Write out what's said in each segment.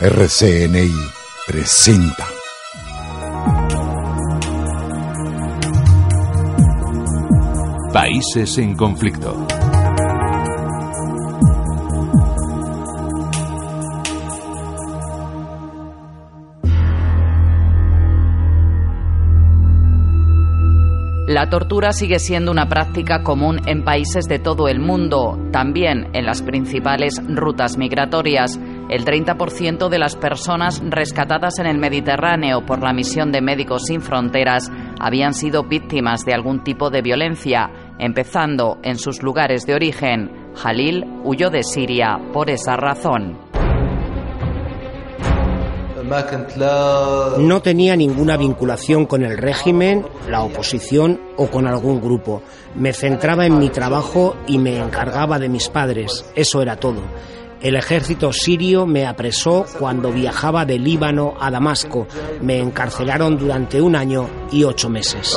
RCNI presenta. Países en conflicto. La tortura sigue siendo una práctica común en países de todo el mundo, también en las principales rutas migratorias. El 30% de las personas rescatadas en el Mediterráneo por la misión de Médicos Sin Fronteras habían sido víctimas de algún tipo de violencia, empezando en sus lugares de origen. Jalil huyó de Siria por esa razón. No tenía ninguna vinculación con el régimen, la oposición o con algún grupo. Me centraba en mi trabajo y me encargaba de mis padres. Eso era todo. El ejército sirio me apresó cuando viajaba de Líbano a Damasco. Me encarcelaron durante un año y ocho meses.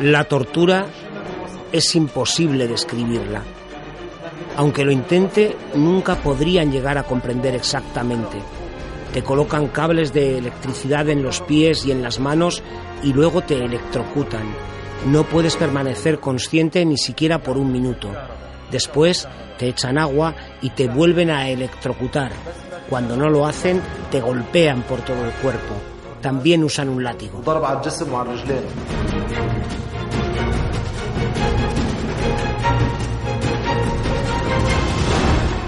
La tortura es imposible describirla. Aunque lo intente, nunca podrían llegar a comprender exactamente. Te colocan cables de electricidad en los pies y en las manos y luego te electrocutan. No puedes permanecer consciente ni siquiera por un minuto. Después te echan agua y te vuelven a electrocutar. Cuando no lo hacen, te golpean por todo el cuerpo. También usan un látigo.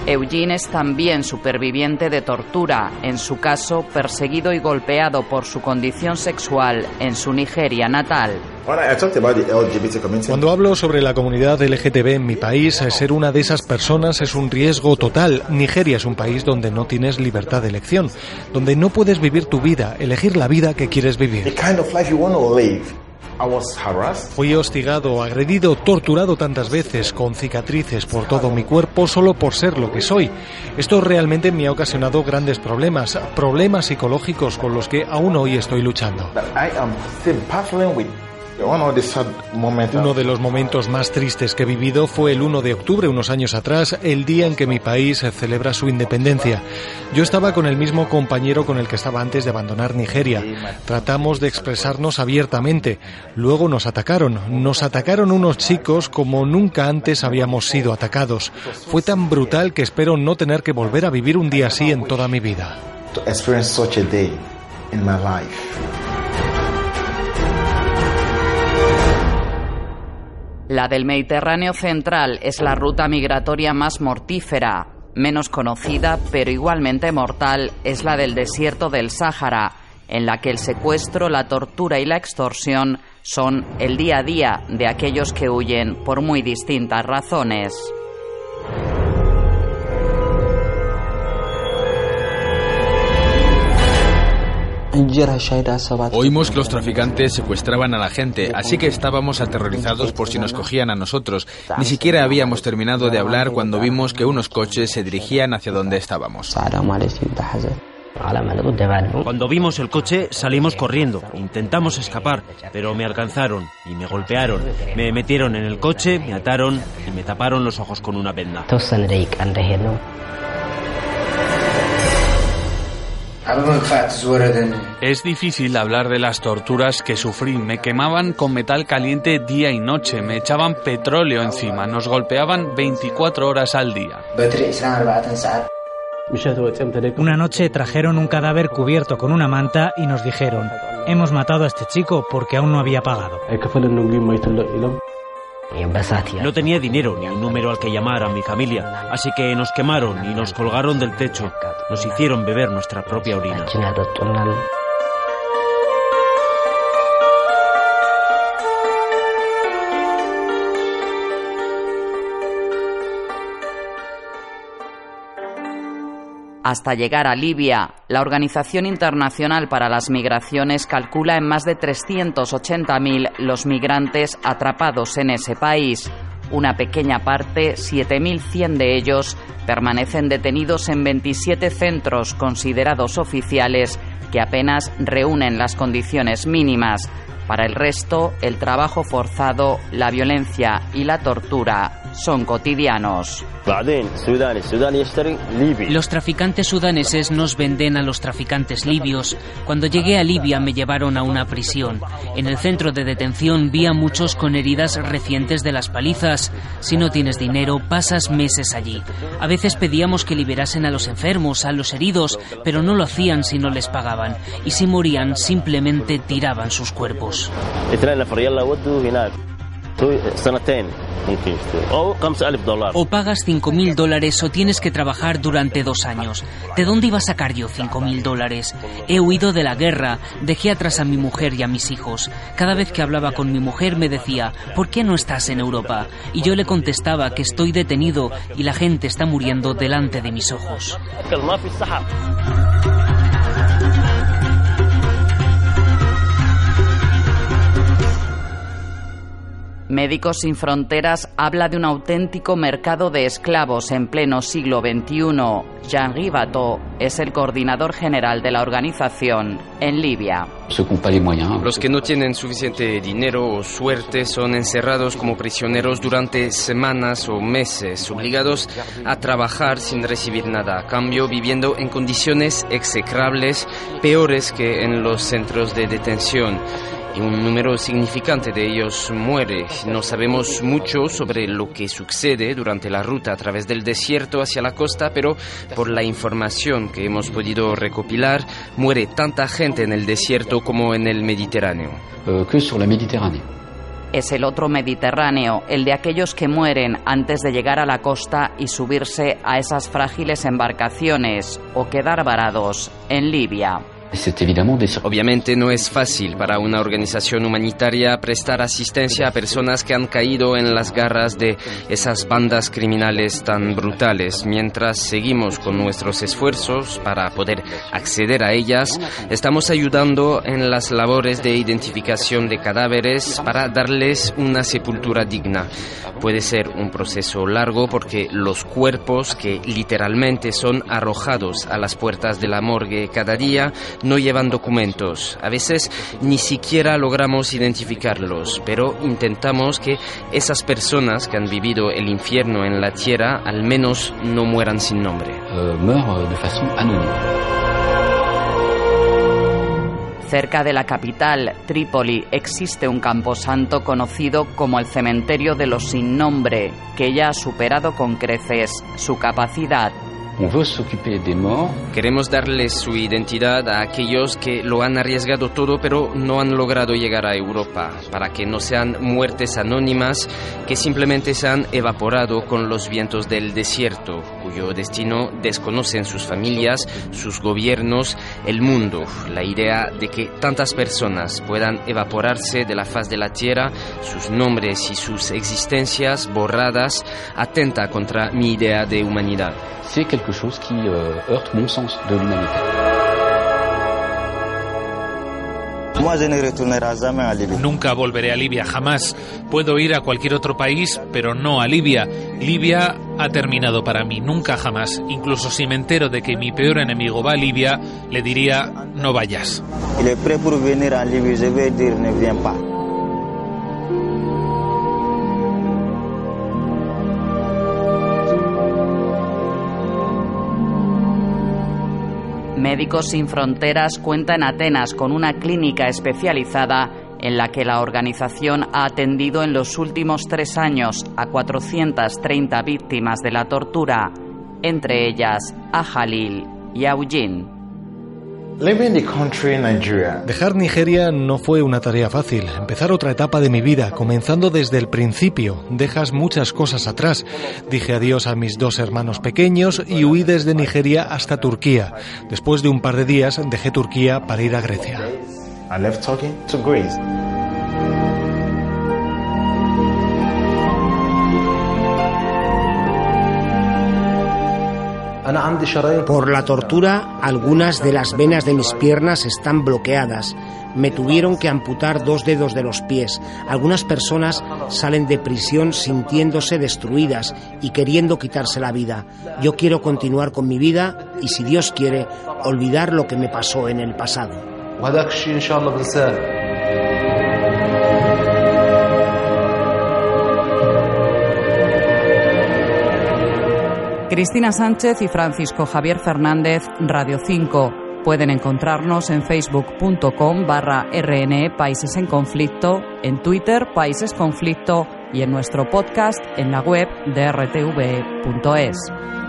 Eugene es también superviviente de tortura, en su caso perseguido y golpeado por su condición sexual en su Nigeria natal. Cuando hablo sobre la comunidad LGTB en mi país, ser una de esas personas es un riesgo total. Nigeria es un país donde no tienes libertad de elección, donde no puedes vivir tu vida, elegir la vida que quieres vivir. Fui hostigado, agredido, torturado tantas veces, con cicatrices por todo mi cuerpo solo por ser lo que soy. Esto realmente me ha ocasionado grandes problemas, problemas psicológicos con los que aún hoy estoy luchando. Uno de los momentos más tristes que he vivido fue el 1 de octubre, unos años atrás, el día en que mi país celebra su independencia. Yo estaba con el mismo compañero con el que estaba antes de abandonar Nigeria. Tratamos de expresarnos abiertamente. Luego nos atacaron. Nos atacaron unos chicos como nunca antes habíamos sido atacados. Fue tan brutal que espero no tener que volver a vivir un día así en toda mi vida. La del Mediterráneo central es la ruta migratoria más mortífera. Menos conocida, pero igualmente mortal, es la del desierto del Sáhara, en la que el secuestro, la tortura y la extorsión son el día a día de aquellos que huyen por muy distintas razones. Oímos que los traficantes secuestraban a la gente, así que estábamos aterrorizados por si nos cogían a nosotros. Ni siquiera habíamos terminado de hablar cuando vimos que unos coches se dirigían hacia donde estábamos. Cuando vimos el coche salimos corriendo, intentamos escapar, pero me alcanzaron y me golpearon. Me metieron en el coche, me ataron y me taparon los ojos con una venda. Es difícil hablar de las torturas que sufrí. Me quemaban con metal caliente día y noche, me echaban petróleo encima, nos golpeaban 24 horas al día. Una noche trajeron un cadáver cubierto con una manta y nos dijeron, hemos matado a este chico porque aún no había pagado. No tenía dinero ni un número al que llamar a mi familia, así que nos quemaron y nos colgaron del techo. Nos hicieron beber nuestra propia orina. Hasta llegar a Libia. La Organización Internacional para las Migraciones calcula en más de 380.000 los migrantes atrapados en ese país. Una pequeña parte, 7.100 de ellos, permanecen detenidos en 27 centros considerados oficiales que apenas reúnen las condiciones mínimas. Para el resto, el trabajo forzado, la violencia y la tortura son cotidianos. Los traficantes sudaneses nos venden a los traficantes libios. Cuando llegué a Libia me llevaron a una prisión. En el centro de detención vi a muchos con heridas recientes de las palizas. Si no tienes dinero, pasas meses allí. A veces pedíamos que liberasen a los enfermos, a los heridos, pero no lo hacían si no les pagaban. Y si morían, simplemente tiraban sus cuerpos. O pagas 5.000 dólares o tienes que trabajar durante dos años. ¿De dónde iba a sacar yo 5.000 dólares? He huido de la guerra, dejé atrás a mi mujer y a mis hijos. Cada vez que hablaba con mi mujer me decía, ¿por qué no estás en Europa? Y yo le contestaba que estoy detenido y la gente está muriendo delante de mis ojos. Médicos Sin Fronteras habla de un auténtico mercado de esclavos en pleno siglo XXI. Jean Ribato es el coordinador general de la organización en Libia. Los que no tienen suficiente dinero o suerte son encerrados como prisioneros durante semanas o meses, obligados a trabajar sin recibir nada a cambio, viviendo en condiciones execrables, peores que en los centros de detención y un número significante de ellos muere. No sabemos mucho sobre lo que sucede durante la ruta a través del desierto hacia la costa, pero por la información que hemos podido recopilar, muere tanta gente en el desierto como en el Mediterráneo. Euh, es el otro Mediterráneo, el de aquellos que mueren antes de llegar a la costa y subirse a esas frágiles embarcaciones o quedar varados en Libia. Obviamente no es fácil para una organización humanitaria prestar asistencia a personas que han caído en las garras de esas bandas criminales tan brutales. Mientras seguimos con nuestros esfuerzos para poder acceder a ellas, estamos ayudando en las labores de identificación de cadáveres para darles una sepultura digna. Puede ser un proceso largo porque los cuerpos que literalmente son arrojados a las puertas de la morgue cada día no llevan documentos. A veces ni siquiera logramos identificarlos, pero intentamos que esas personas que han vivido el infierno en la tierra al menos no mueran sin nombre. Euh, Cerca de la capital, Trípoli, existe un camposanto conocido como el Cementerio de los Sin Nombre, que ya ha superado con creces su capacidad Queremos darles su identidad a aquellos que lo han arriesgado todo pero no han logrado llegar a Europa, para que no sean muertes anónimas que simplemente se han evaporado con los vientos del desierto, cuyo destino desconocen sus familias, sus gobiernos, el mundo. La idea de que tantas personas puedan evaporarse de la faz de la tierra, sus nombres y sus existencias borradas, atenta contra mi idea de humanidad. c'est quelque chose qui euh, heurte mon sens de l'humanité. Nunca volveré a Libia, jamás. Puedo ir a cualquier otro país, pero no a Libia. Libia ha terminado para mí, nunca jamás. Incluso si me entero de que mi peor enemigo va a Libia, le diría, no vayas. Médicos Sin Fronteras cuenta en Atenas con una clínica especializada en la que la organización ha atendido en los últimos tres años a 430 víctimas de la tortura, entre ellas a Jalil y a Eugene. Dejar Nigeria no fue una tarea fácil. Empezar otra etapa de mi vida, comenzando desde el principio. Dejas muchas cosas atrás. Dije adiós a mis dos hermanos pequeños y huí desde Nigeria hasta Turquía. Después de un par de días dejé Turquía para ir a Grecia. Por la tortura, algunas de las venas de mis piernas están bloqueadas. Me tuvieron que amputar dos dedos de los pies. Algunas personas salen de prisión sintiéndose destruidas y queriendo quitarse la vida. Yo quiero continuar con mi vida y, si Dios quiere, olvidar lo que me pasó en el pasado. Cristina Sánchez y Francisco Javier Fernández, Radio 5. Pueden encontrarnos en facebook.com barra RNE Países en Conflicto, en Twitter Países Conflicto y en nuestro podcast en la web de.